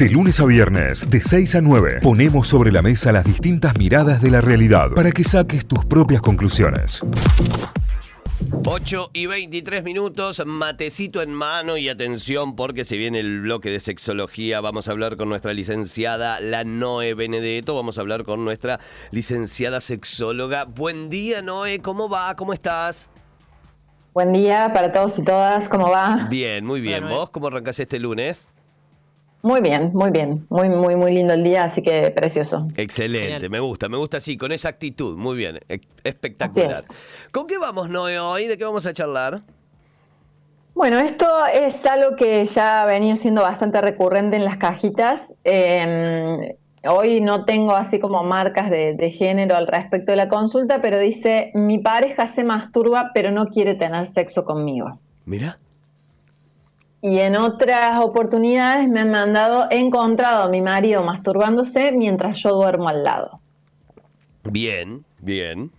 De lunes a viernes, de 6 a 9, ponemos sobre la mesa las distintas miradas de la realidad para que saques tus propias conclusiones. 8 y 23 minutos, matecito en mano y atención porque se viene el bloque de sexología. Vamos a hablar con nuestra licenciada, la Noé Benedetto. Vamos a hablar con nuestra licenciada sexóloga. Buen día, Noé. ¿Cómo va? ¿Cómo estás? Buen día para todos y todas. ¿Cómo va? Bien, muy bien. ¿Vos cómo arrancás este lunes? Muy bien, muy bien. Muy, muy, muy lindo el día, así que precioso. Excelente, me gusta, me gusta así, con esa actitud. Muy bien, espectacular. ¿Con qué vamos, Noé, hoy? ¿De qué vamos a charlar? Bueno, esto es algo que ya ha venido siendo bastante recurrente en las cajitas. Em, hoy no tengo así como marcas de, de, género al respecto de la consulta, pero dice, mi pareja se masturba pero no quiere tener sexo conmigo. Mira. Y en otras oportunidades me han mandado, he encontrado a mi marido masturbándose mientras yo duermo al lado. Bien, bien.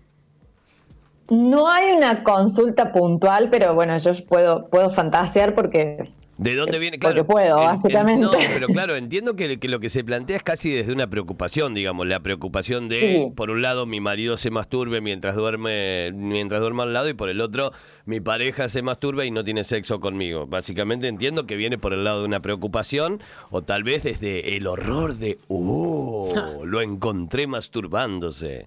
No hay una consulta puntual, pero bueno, yo puedo, puedo fantasear porque ¿De dónde viene? Claro, Porque puedo, básicamente. no, pero claro, entiendo que, lo que se plantea es casi desde una preocupación, digamos, la preocupación de, por un lado, mi marido se masturbe mientras duerme, mientras duerme al lado, y por el otro, mi pareja se masturbe y no tiene sexo conmigo. Básicamente entiendo que viene por el lado de una preocupación, o tal vez desde el horror de, oh, lo encontré masturbándose.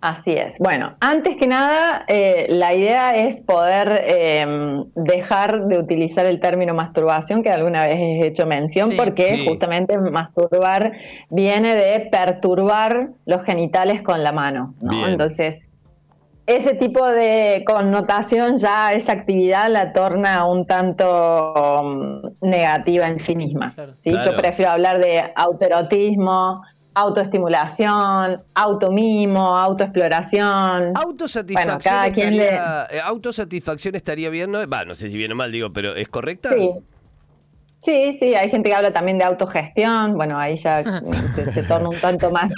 Así es. Bueno, antes que nada, eh, la idea es poder em, dejar de utilizar el término masturbación, que alguna vez he hecho mención, porque justamente masturbar viene de perturbar los genitales con la mano. ¿no? Entonces, ese tipo de connotación ya esa actividad la torna un tanto um, negativa en sí misma. Yo prefiero hablar de autoerotismo, autoestimulación, automimo, autoexploración. Autosatisfacción, estaría, eh, autosatisfacción estaría bien, ¿no? no sé si bien o mal digo, pero ¿es correcta? Sí. Sí, sí, hay gente que habla también de autogestión, bueno, ahí ya se, torna un tanto más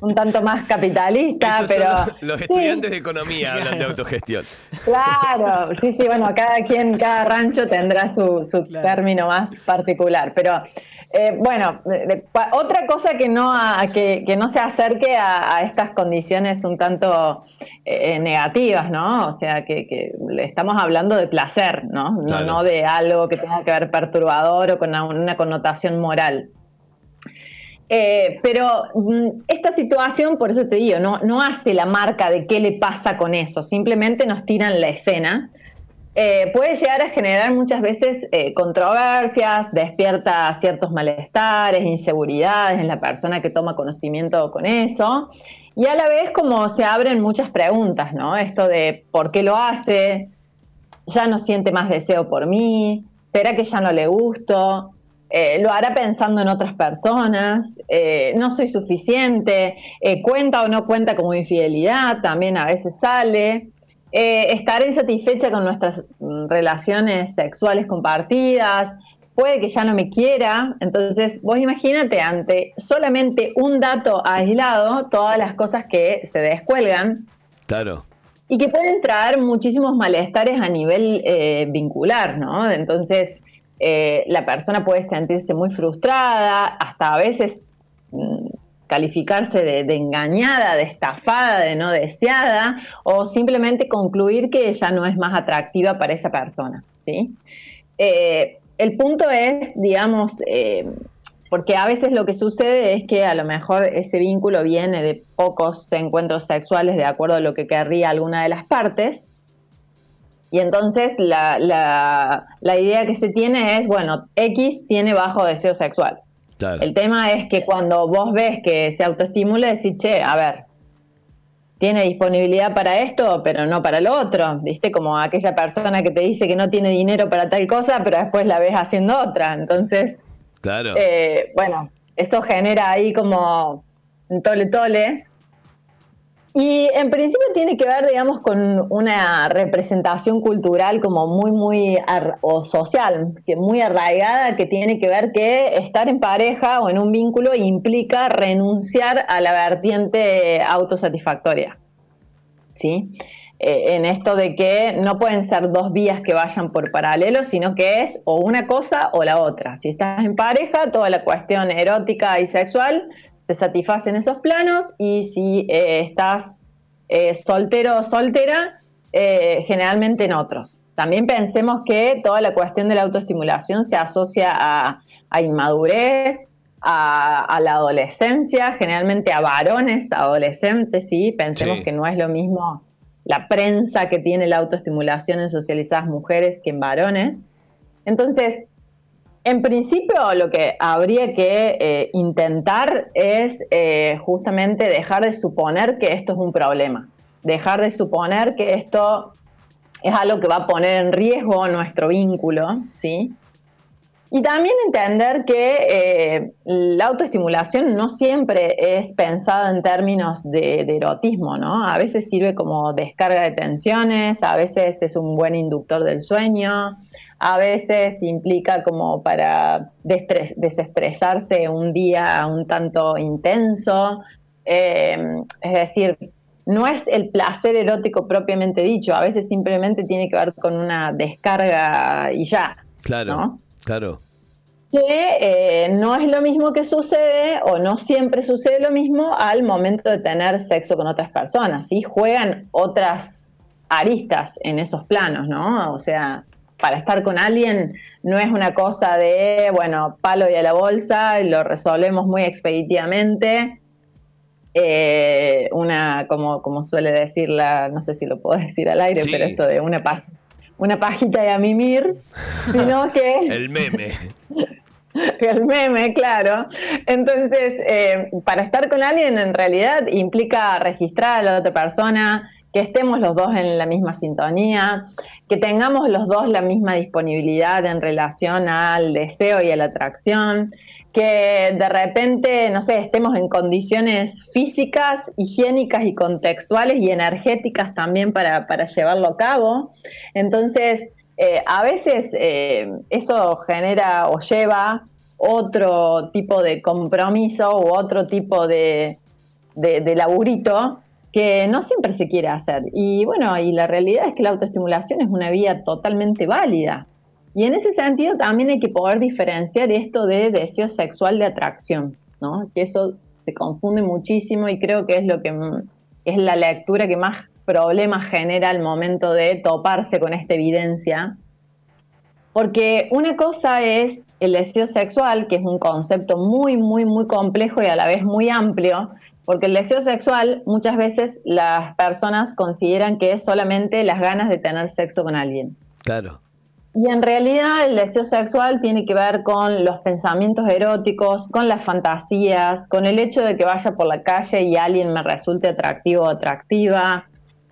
un tanto más capitalista, pero los, estudiantes de economía hablan de autogestión. Claro, sí, sí, bueno, cada quien, cada rancho tendrá su, término más particular, pero eh, bueno, otra cosa que no, que, no se acerque a, estas condiciones un tanto eh, negativas, ¿no? O sea, que, estamos hablando de placer, ¿no? ¿no? de algo que tenga que ver perturbador o con una, connotación moral. Eh, pero mm, esta situación, por eso te digo, no, no hace la marca de qué le pasa con eso, simplemente nos tiran la escena eh, puede llegar a generar muchas veces eh, controversias, despierta ciertos malestares, inseguridades en la persona que toma conocimiento con eso. Y a la vez como se abren muchas preguntas, ¿no? Esto de por qué lo hace, ya no siente más deseo por mí, será que ya no le gusto, eh, lo hará pensando en otras personas, no soy suficiente, cuenta o no cuenta como infidelidad, también a veces sale. Eh, estar insatisfecha con nuestras mm, relaciones sexuales compartidas, puede que ya no me quiera, entonces vos imagínate ante solamente un dato aislado todas las cosas que se descuelgan. Claro. Y que pueden traer muchísimos malestares a nivel eh, vincular, ¿no? Entonces, eh, la persona puede sentirse muy frustrada, hasta a veces mm, calificarse de, engañada, de estafada, de no deseada, o simplemente concluir que ella no es más atractiva para esa persona. ¿sí? Eh, el punto es, digamos, eh, porque a veces lo que sucede es que a lo mejor ese vínculo viene de pocos encuentros sexuales de acuerdo a lo que querría alguna de las partes. Y entonces la, la idea que se tiene es, bueno, X tiene bajo deseo sexual. El tema es que cuando vos ves que se autoestimula, decís, che, a ver, tiene disponibilidad para esto, pero no para lo otro. ¿Viste? Como aquella persona que te dice que no tiene dinero para tal cosa, pero después la ves haciendo otra. Entonces, claro. Eh, bueno, eso genera ahí como un tole-tole y en principio tiene que ver, digamos, con una representación cultural como muy, muy, o social, que muy arraigada, que tiene que ver que estar en pareja o en un vínculo implica renunciar a la vertiente autosatisfactoria. ¿Sí? eh, en esto de que no pueden ser dos vías que vayan por paralelo, sino que es o una cosa o la otra. Si estás en pareja, toda la cuestión erótica y sexual se satisface en esos planos y si eh, estás eh, soltero o soltera, generalmente en otros. También pensemos que toda la cuestión de la autoestimulación se asocia a, inmadurez, a, la adolescencia, generalmente a varones, adolescentes, sí, pensemos que no es lo mismo la prensa que tiene la autoestimulación en socializadas mujeres que en varones. Entonces, en principio lo que habría que eh, intentar es eh, justamente dejar de suponer que esto es un problema, dejar de suponer que esto es algo que va a poner en riesgo nuestro vínculo, ¿sí? Y también entender que eh, la autoestimulación no siempre es pensada en términos de, erotismo, ¿no? A veces sirve como descarga de tensiones, a veces es un buen inductor del sueño, a veces implica como para desestresarse un día un tanto intenso. Eh, es decir, no es el placer erótico propiamente dicho, a veces simplemente tiene que ver con una descarga y ya. Claro. Claro. Que eh, no es lo mismo que sucede o no siempre sucede lo mismo al momento de tener sexo con otras personas. ¿sí? Juegan otras aristas en esos planos, ¿no? O sea, para estar con alguien no es una cosa de, bueno, palo y a la bolsa, lo resolvemos muy expeditivamente. Eh, una, como, como suele decirla, no sé si lo puedo decir al aire, pero esto de una página una pajita de a mimir, sino que... El meme. El meme, claro. Entonces, eh, para estar con alguien en realidad implica registrar a la otra persona, que estemos los dos en la misma sintonía, que tengamos los dos la misma disponibilidad en relación al deseo y a la atracción, que de repente, no sé, estemos en condiciones físicas, higiénicas y contextuales y energéticas también para, llevarlo a cabo. Entonces, eh, a veces eh, eso genera o lleva otro tipo de compromiso u otro tipo de, de, de laburito que no siempre se quiere hacer. Y bueno, y la realidad es que la autoestimulación es una vía totalmente válida. Y en ese sentido también hay que poder diferenciar esto de deseo sexual de atracción, ¿no? Que eso se confunde muchísimo y creo que es lo que es la lectura que más problemas genera al momento de toparse con esta evidencia. Porque una cosa es el deseo sexual, que es un concepto muy, muy, muy complejo y a la vez muy amplio, porque el deseo sexual muchas veces las personas consideran que es solamente las ganas de tener sexo con alguien. Claro. Y en realidad el deseo sexual tiene que ver con los pensamientos eróticos, con las fantasías, con el hecho de que vaya por la calle y alguien me resulte atractivo o atractiva,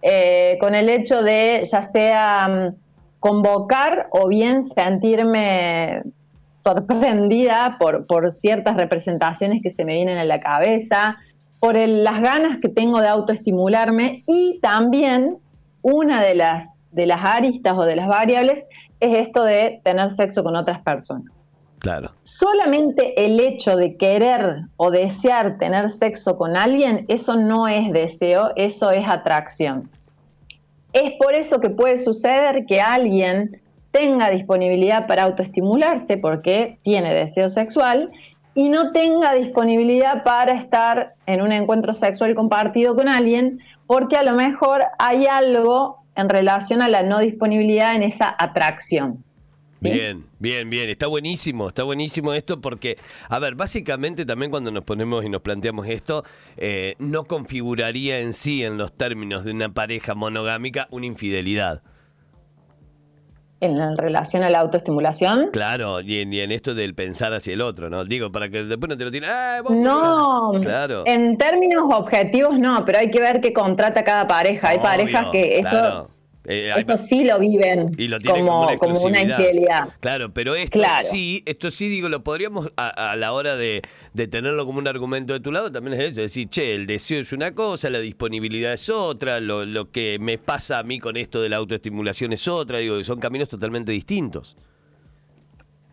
eh, con el hecho de ya sea mm, convocar o bien sentirme sorprendida por, por, ciertas representaciones que se me vienen en la cabeza, por las ganas que tengo de autoestimularme y también una de las, de las aristas o de las variables es esto de tener sexo con otras personas. Claro. Solamente el hecho de querer o desear tener sexo con alguien, eso no es deseo, eso es atracción. Es por eso que puede suceder que alguien tenga disponibilidad para autoestimularse porque tiene deseo sexual y no tenga disponibilidad para estar en un encuentro sexual compartido con alguien porque a lo mejor hay algo en relación a la no disponibilidad en esa atracción. Bien, bien, bien. Está buenísimo, está buenísimo esto porque, a ver, básicamente también cuando nos ponemos y nos planteamos esto, eh, no configuraría en sí, en los términos de una pareja monogámica, una infidelidad en relación a la autoestimulación. Claro, y en, esto del pensar hacia el otro, ¿no? Digo, para que después no te lo tiren. no, claro. en términos objetivos no, pero hay que ver qué contrata cada pareja. Hay parejas que eso... Eh, eso sí lo viven como, como, una infidelidad. Claro, pero esto sí, esto sí digo, lo podríamos a, la hora de, tenerlo como un argumento de tu lado, también es eso, decir, che, el deseo es una cosa, la disponibilidad es otra, lo, lo que me pasa a mí con esto de la autoestimulación es otra, digo, son caminos totalmente distintos.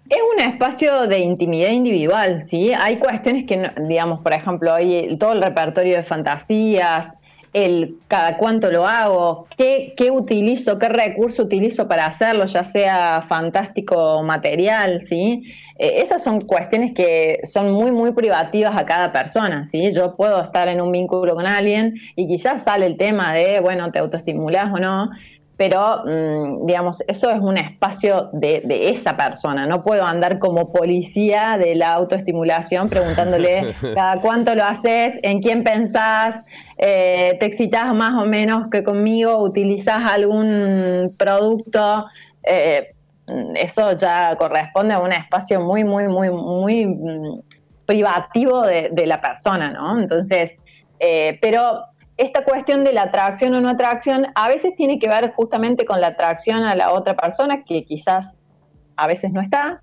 Es un espacio de intimidad individual, ¿sí? Hay cuestiones que, digamos, por ejemplo, hay todo el repertorio de fantasías, el cada cuánto lo hago, qué, qué utilizo, qué recurso utilizo para hacerlo, ya sea fantástico material, ¿sí? Eh, esas son cuestiones que son muy, muy privativas a cada persona, ¿sí? Yo puedo estar en un vínculo con alguien y quizás sale el tema de, bueno, te autoestimulas o no, pero mm, digamos, eso es un espacio de, esa persona. No puedo andar como policía de la autoestimulación preguntándole cada cuánto lo haces, en quién pensás, eh, te excitas más o menos que conmigo, utilizas algún producto. Eh, eso ya corresponde a un espacio muy, muy, muy, muy mm, privativo de, la persona, ¿no? Entonces, eh, pero esta cuestión de la atracción o no atracción a veces tiene que ver justamente con la atracción a la otra persona, que quizás a veces no está,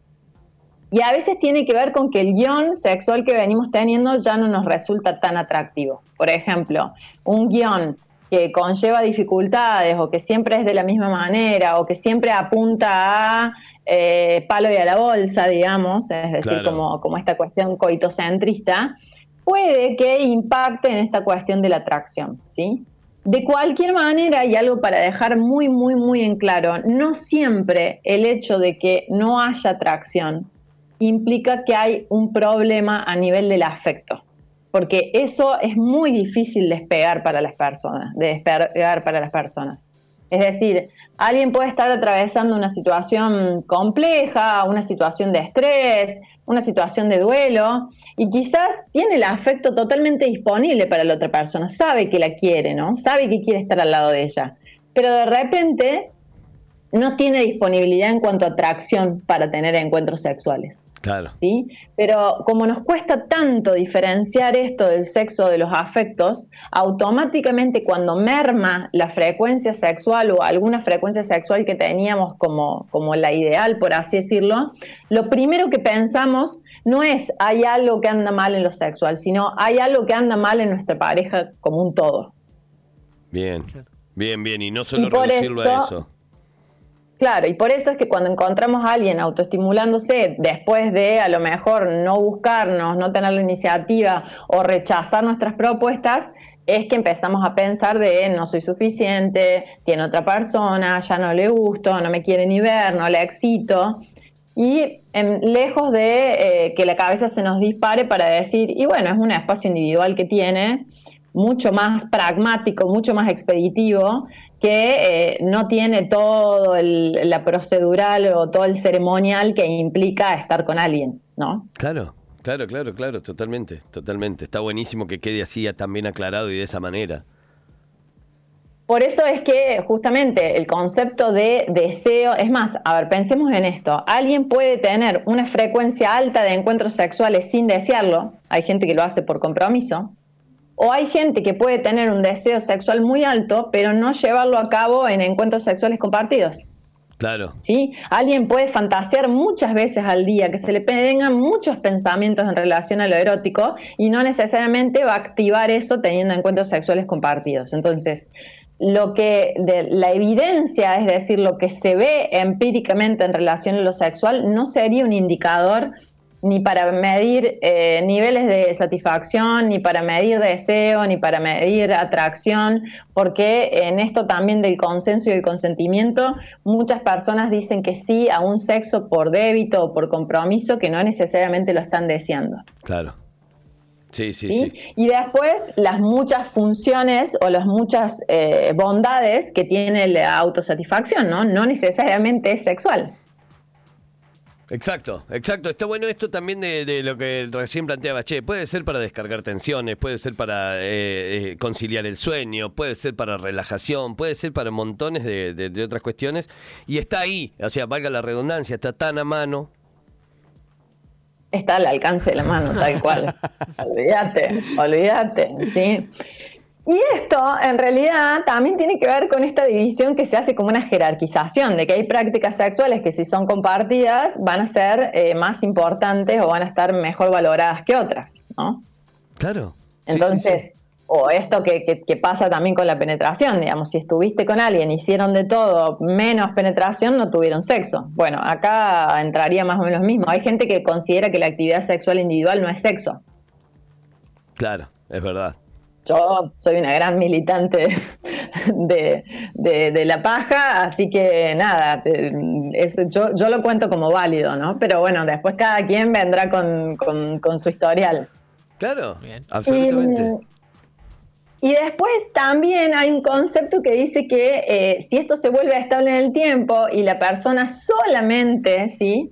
y a veces tiene que ver con que el guion sexual que venimos teniendo ya no nos resulta tan atractivo. Por ejemplo, un guion que conlleva dificultades o que siempre es de la misma manera o que siempre apunta a eh, palo y a la bolsa, digamos, es decir, como, como esta cuestión coitocentrista, puede que impacte en esta cuestión de la atracción, ¿sí? De cualquier manera, y algo para dejar muy, muy, muy en claro, no siempre el hecho de que no haya atracción implica que hay un problema a nivel del afecto porque eso es muy difícil despegar para las personas, de despegar para las personas. Es decir, alguien puede estar atravesando una situación compleja, una situación de estrés, una situación de duelo, y quizás tiene el afecto totalmente disponible para la otra persona, sabe que la quiere, ¿no? Sabe que quiere estar al lado de ella. Pero de repente no tiene disponibilidad en cuanto a atracción para tener encuentros sexuales. Claro. ¿sí? Pero como nos cuesta tanto diferenciar esto del sexo de los afectos, automáticamente cuando merma la frecuencia sexual o alguna frecuencia sexual que teníamos como, como la ideal, por así decirlo, lo primero que pensamos no es hay algo que anda mal en lo sexual, sino hay algo que anda mal en nuestra pareja como un todo. Bien, bien, bien, y no solo reducirlo a eso. Claro, y por eso es que cuando encontramos a alguien autoestimulándose después de a lo mejor no buscarnos, no tener la iniciativa o rechazar nuestras propuestas, es que empezamos a pensar de no soy suficiente, tiene otra persona, ya no le gusto, no me quiere ni ver, no le excito. Y lejos de eh, que la cabeza se nos dispare para decir, y bueno, es un espacio individual que tiene, mucho más pragmático, mucho más expeditivo, que eh, no tiene todo el, la procedural o todo el ceremonial que implica estar con alguien, ¿no? Claro, claro, claro, claro, totalmente, totalmente. Está buenísimo que quede así también aclarado y de esa manera. Por eso es que justamente el concepto de deseo, es más, a ver, pensemos en esto, alguien puede tener una frecuencia alta de encuentros sexuales sin desearlo, hay gente que lo hace por compromiso, o hay gente que puede tener un deseo sexual muy alto, pero no llevarlo a cabo en encuentros sexuales compartidos. Claro. ¿Sí? Alguien puede fantasear muchas veces al día, que se le vengan muchos pensamientos en relación a lo erótico y no necesariamente va a activar eso teniendo encuentros sexuales compartidos. Entonces, lo que de la evidencia, es decir, lo que se ve empíricamente en relación a lo sexual, no sería un indicador ni para medir eh, niveles de satisfacción, ni para medir deseo, ni para medir atracción, porque en esto también del consenso y el consentimiento, muchas personas dicen que sí a un sexo por débito o por compromiso que no necesariamente lo están deseando. Claro. Sí, sí, sí. Y después las muchas funciones o las muchas eh, bondades que tiene la autosatisfacción, ¿no? No necesariamente es sexual. Exacto, exacto. Está bueno esto también de, lo que recién planteaba. Che, puede ser para descargar tensiones, puede ser para eh, eh, conciliar el sueño, puede ser para relajación, puede ser para montones de, otras cuestiones. Y está ahí, o sea, valga la redundancia, está tan a mano. Está al alcance de la mano, tal cual. olvídate, olvídate, ¿sí? Y esto en realidad también tiene que ver con esta división que se hace como una jerarquización, de que hay prácticas sexuales que si son compartidas van a ser eh, más importantes o van a estar mejor valoradas que otras, ¿no? Claro. Entonces, o esto que, que, pasa también con la penetración, digamos, si estuviste con alguien, hicieron de todo, menos penetración, no tuvieron sexo. Bueno, acá entraría más o menos lo mismo. Hay gente que considera que la actividad sexual individual no es sexo. Claro, es verdad. Yo soy una gran militante de, la paja, así que nada, eso yo, yo, lo cuento como válido, ¿no? Pero bueno, después cada quien vendrá con, su historial. Claro, absolutamente. Y, después también hay un concepto que dice que eh, si esto se vuelve estable en el tiempo y la persona solamente, ¿sí?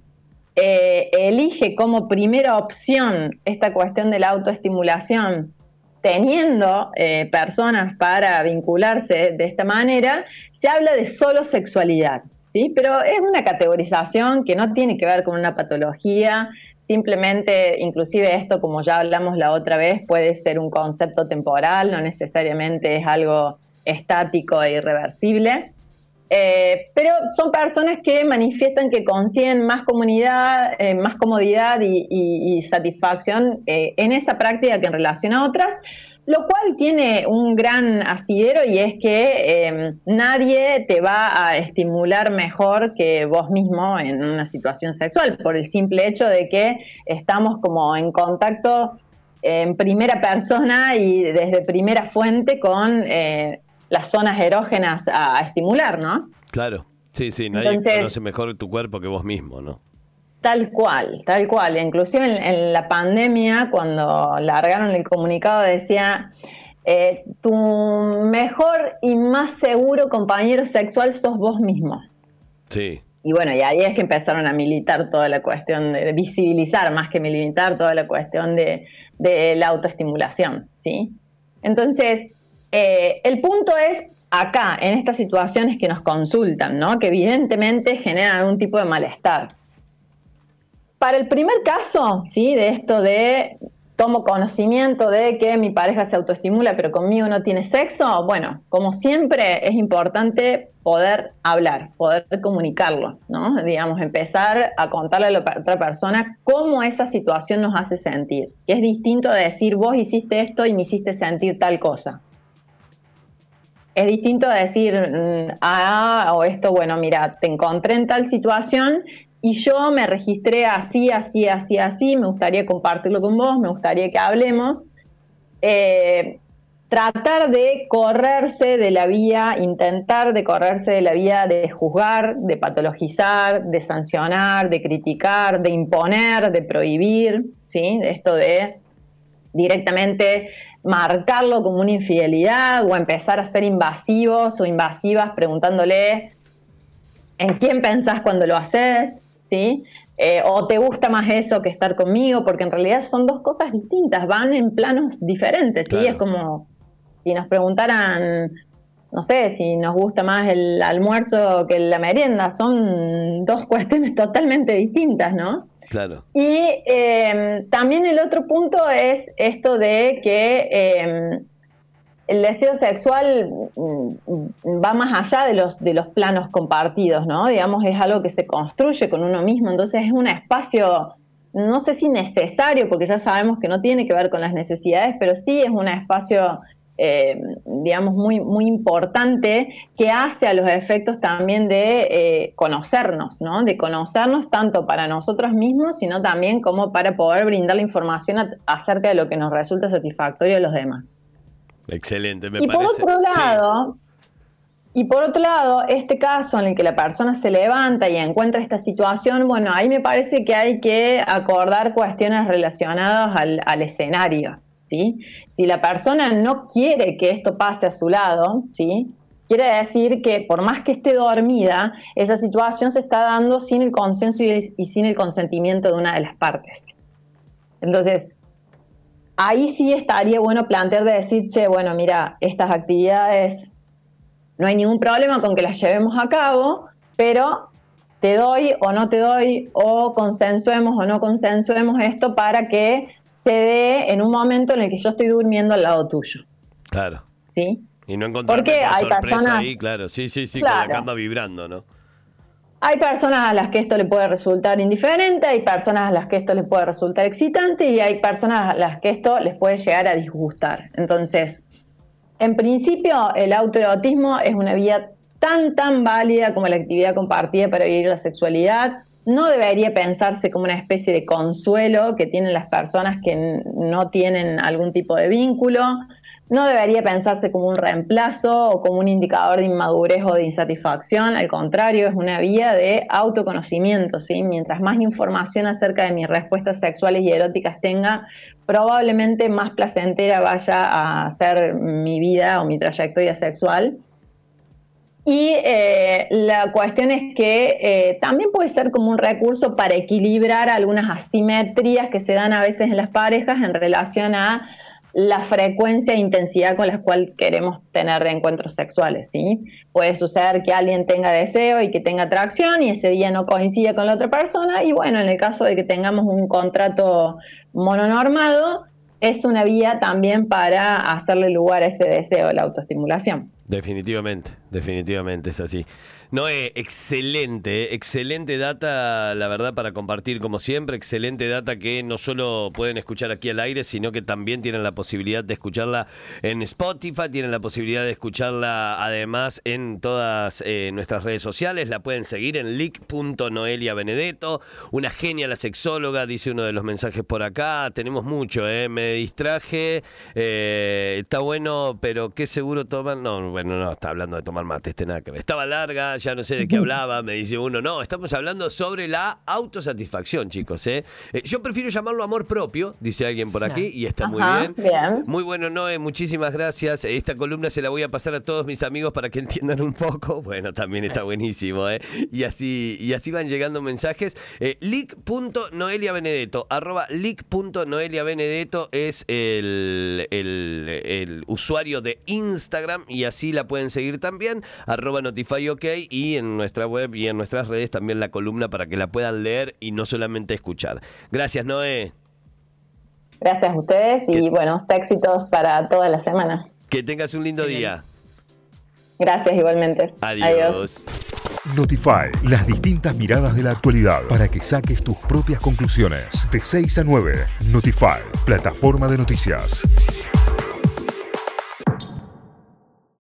Eh, elige como primera opción esta cuestión de la autoestimulación teniendo eh, personas para vincularse de esta manera, se habla de solo sexualidad, ¿sí? Pero es una categorización que no tiene que ver con una patología, simplemente, inclusive esto, como ya hablamos la otra vez, puede ser un concepto temporal, no necesariamente es algo estático e irreversible. Eh, pero son personas que manifiestan que consiguen más comunidad, eh, más comodidad y, satisfacción eh, en esa práctica que en relación a otras, lo cual tiene un gran asidero y es que nadie te va a estimular mejor que vos mismo en una situación sexual, por el simple hecho de que estamos como en contacto en primera persona y desde primera fuente con las zonas erógenas a, estimular, ¿no? Claro, sí, sí, nadie conoce mejor tu cuerpo que vos mismo, ¿no? Tal cual, tal cual. Inclusive en, la pandemia, cuando largaron el comunicado, decía, eh, tu mejor y más seguro compañero sexual sos vos mismo. Sí. Y bueno, y ahí es que empezaron a militar toda la cuestión de, visibilizar, más que militar, toda la cuestión de, de la autoestimulación, ¿sí? Entonces, eh, el punto es acá, en estas situaciones que nos consultan, que evidentemente generan algún tipo de malestar. Para el primer caso, ¿sí? de esto de tomo conocimiento de que mi pareja se autoestimula pero conmigo no tiene sexo, bueno, como siempre es importante poder hablar, poder comunicarlo. Digamos, empezar a contarle a la otra persona cómo esa situación nos hace sentir. Es distinto de decir, vos hiciste esto y me hiciste sentir tal cosa. Es distinto a decir, mm, ah, o esto, bueno, mira, te encontré en tal situación y yo me registré así, así, así, así, me gustaría compartirlo con vos, me gustaría que hablemos. Eh, tratar de correrse de la vía, intentar de correrse de la vía de juzgar, de patologizar, de sancionar, de criticar, de imponer, de prohibir, ¿sí? Esto de directamente marcarlo como una infidelidad o empezar a ser invasivos o invasivas preguntándole en quién pensás cuando lo haces, ¿sí? Eh, o te gusta más eso que estar conmigo, porque en realidad son dos cosas distintas, van en planos diferentes, ¿sí? Es como si nos preguntaran, no sé, si nos gusta más el almuerzo que la merienda, son dos cuestiones totalmente distintas, ¿no? Claro. Y em, también el otro punto es esto de que em, el deseo sexual mm, va más allá de los, de los planos compartidos, ¿no? Digamos, es algo que se construye con uno mismo, entonces es un espacio, no sé si necesario, porque ya sabemos que no tiene que ver con las necesidades, pero sí es un espacio eh, digamos, muy, muy importante que hace a los efectos también de eh, conocernos, ¿no? De conocernos tanto para nosotros mismos, sino también como para poder brindar la información acerca de lo que nos resulta satisfactorio a los demás. Excelente, me y parece. Por otro lado, Y por otro lado, este caso en el que la persona se levanta y encuentra esta situación, bueno, ahí me parece que hay que acordar cuestiones relacionadas al, al escenario. Si la persona no quiere que esto pase a su lado, ¿sí? Quiere decir que por más que esté dormida, esa situación se está dando sin el consenso y, sin el consentimiento de una de las partes. Entonces, ahí sí estaría bueno plantear de decir, che, bueno, mira, estas actividades no hay ningún problema con que las llevemos a cabo, pero te doy o no te doy, o consensuemos o no consensuemos esto para que se dé en un momento en el que yo estoy durmiendo al lado tuyo. Claro. ¿Sí? Y no Porque hay personas ahí, claro. Sí, sí, sí, con la cama vibrando, ¿no? Hay personas a las que esto le puede resultar indiferente, hay personas a las que esto les puede resultar excitante y hay personas a las que esto les puede llegar a disgustar. Entonces, en principio, el autoerotismo es una vía tan, tan válida como la actividad compartida para vivir la sexualidad no debería pensarse como una especie de consuelo que tienen las personas que no tienen algún tipo de vínculo, no debería pensarse como un reemplazo o como un indicador de inmadurez o de insatisfacción, al contrario, es una vía de autoconocimiento, ¿sí? Mientras más información acerca de mis respuestas sexuales y eróticas tenga, probablemente más placentera vaya a ser mi vida o mi trayectoria sexual. Y eh, la cuestión es que eh, también puede ser como un recurso para equilibrar algunas asimetrías que se dan a veces en las parejas en relación a la frecuencia e intensidad con la cual queremos tener encuentros sexuales, ¿sí? Puede suceder que alguien tenga deseo y que tenga atracción y ese día no coincide con la otra persona y bueno, en el caso de que tengamos un contrato mononormado, es una vía también para hacerle lugar a ese deseo, la autoestimulación. Definitivamente, definitivamente es así. No, excelente, excelente data, la verdad, para compartir como siempre. Excelente data que no solo pueden escuchar aquí al aire, sino que también tienen la posibilidad de escucharla en Spotify, tienen la posibilidad de escucharla además en todas eh, nuestras redes sociales. La pueden seguir en leak.noeliabenedetto. Una genia la sexóloga, dice uno de los mensajes por acá. Tenemos mucho, ¿eh? Me distraje. Eh, está bueno, pero qué seguro toman. No, bueno, no, está hablando de tomar mate, este nada que ver. Estaba larga ya no sé de qué hablaba, me dice uno, no, estamos hablando sobre la autosatisfacción, chicos. ¿eh? eh yo prefiero llamarlo amor propio, dice alguien por aquí, y está muy bien. Muy bueno, Noé, muchísimas gracias. Esta columna se la voy a pasar a todos mis amigos para que entiendan un poco. Bueno, también está buenísimo, ¿eh? Y así, y así van llegando mensajes. Eh, leak.noeliabenedetto, arroba leak.noeliabenedetto es el, el, el usuario de Instagram y así la pueden seguir también, arroba notifyok y en nuestra web y en nuestras redes también la columna para que la puedan leer y no solamente escuchar. Gracias, Noé. Gracias a ustedes y buenos éxitos para toda la semana. Que tengas un lindo día. Gracias igualmente. Adiós. Notify, las distintas miradas de la actualidad para que saques tus propias conclusiones. De 6 a 9, Notify, plataforma de noticias.